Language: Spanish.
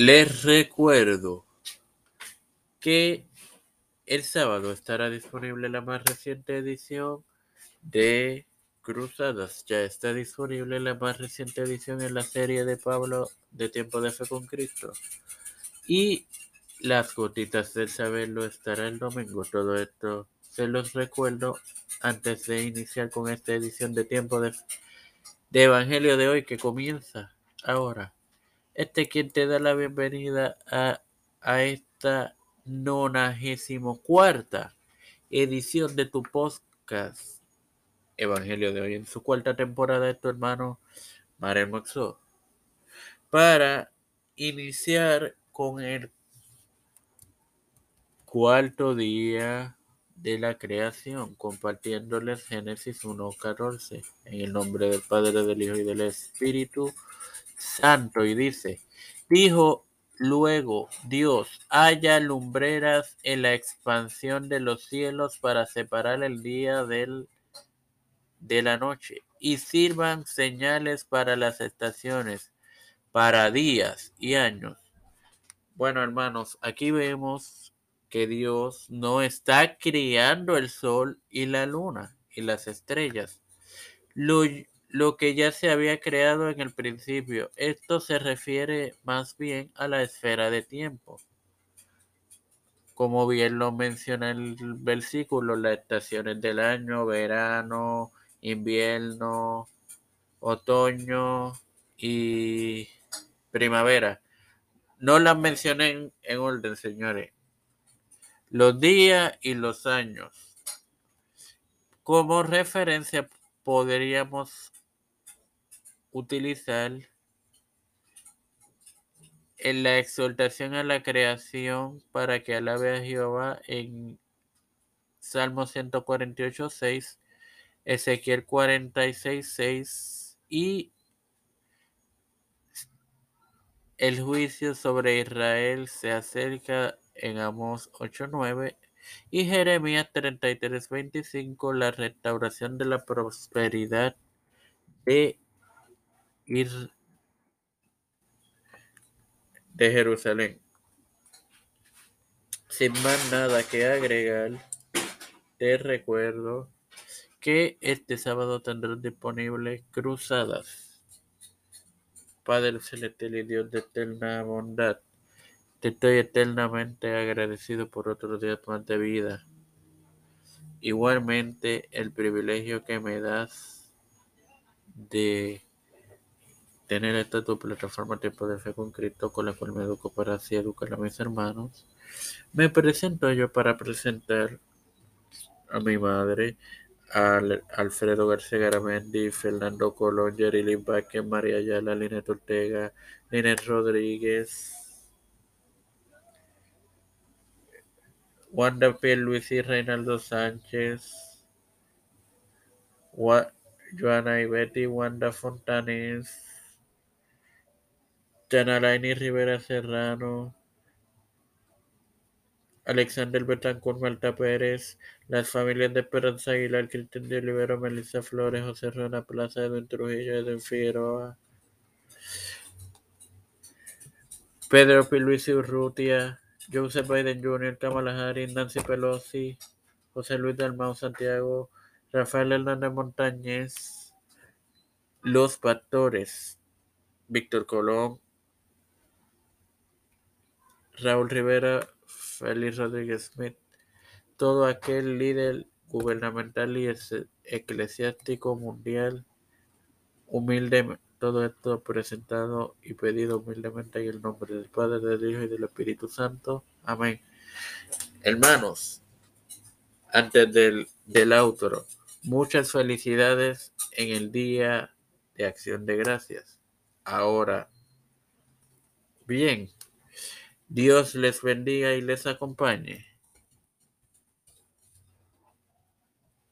Les recuerdo que el sábado estará disponible la más reciente edición de Cruzadas. Ya está disponible la más reciente edición en la serie de Pablo de Tiempo de Fe con Cristo. Y las gotitas del saberlo estará el domingo. Todo esto se los recuerdo antes de iniciar con esta edición de Tiempo de, de Evangelio de hoy que comienza ahora. Este quien te da la bienvenida a, a esta nonagésimo cuarta edición de tu podcast Evangelio de hoy en su cuarta temporada de tu hermano Marel Moxo. Para iniciar con el cuarto día de la creación, compartiéndoles Génesis 1.14 en el nombre del Padre, del Hijo y del Espíritu Santo. Y dice, dijo Luego Dios haya lumbreras en la expansión de los cielos para separar el día del, de la noche y sirvan señales para las estaciones, para días y años. Bueno, hermanos, aquí vemos que Dios no está criando el sol y la luna y las estrellas. Lo que ya se había creado en el principio. Esto se refiere más bien a la esfera de tiempo. Como bien lo menciona el versículo, las estaciones del año, verano, invierno, otoño y primavera. No las mencioné en, en orden, señores. Los días y los años. Como referencia podríamos utilizar en la exhortación a la creación para que alabe a Jehová en Salmo 148, 6, Ezequiel 46, 6 y el juicio sobre Israel se acerca en Amos 8.9 y Jeremías 33.25 la restauración de la prosperidad de ir de Jerusalén. Sin más nada que agregar, te recuerdo que este sábado tendrás disponible Cruzadas. Padre Celestial y Dios de eterna bondad, te estoy eternamente agradecido por otro día más de vida. Igualmente, el privilegio que me das de tener esta tu plataforma Tiempo de Fe con Cristo con la cual me educo para así educar a mis hermanos. Me presento yo para presentar a mi madre, a Alfredo García Garamendi, Fernando Colón, Jerry Vázquez, María Ayala, Linet Ortega, Linet Rodríguez, Wanda P. Luis y Reinaldo Sánchez, Joana y Betty, Wanda Fontanes, Janalaini Rivera Serrano, Alexander Betancourt Malta Pérez, las familias de Esperanza Aguilar, Cristian de Olivero, Melissa Flores, José Rueda Plaza, Edwin Trujillo, Edwin Figueroa, Pedro P. Luis Urrutia, Joseph Biden Jr., Kamala Harris, Nancy Pelosi, José Luis Dalmau Santiago, Rafael Hernández Montañez, Los Pastores, Víctor Colón, Raúl Rivera, Félix Rodríguez Smith, todo aquel líder gubernamental y eclesiástico mundial, humilde, todo esto presentado y pedido humildemente en el nombre del Padre, del Hijo y del Espíritu Santo. Amén. Hermanos, antes del, del muchas felicidades en el Día de Acción de Gracias. Ahora, bien. Dios les bendiga y les acompañe.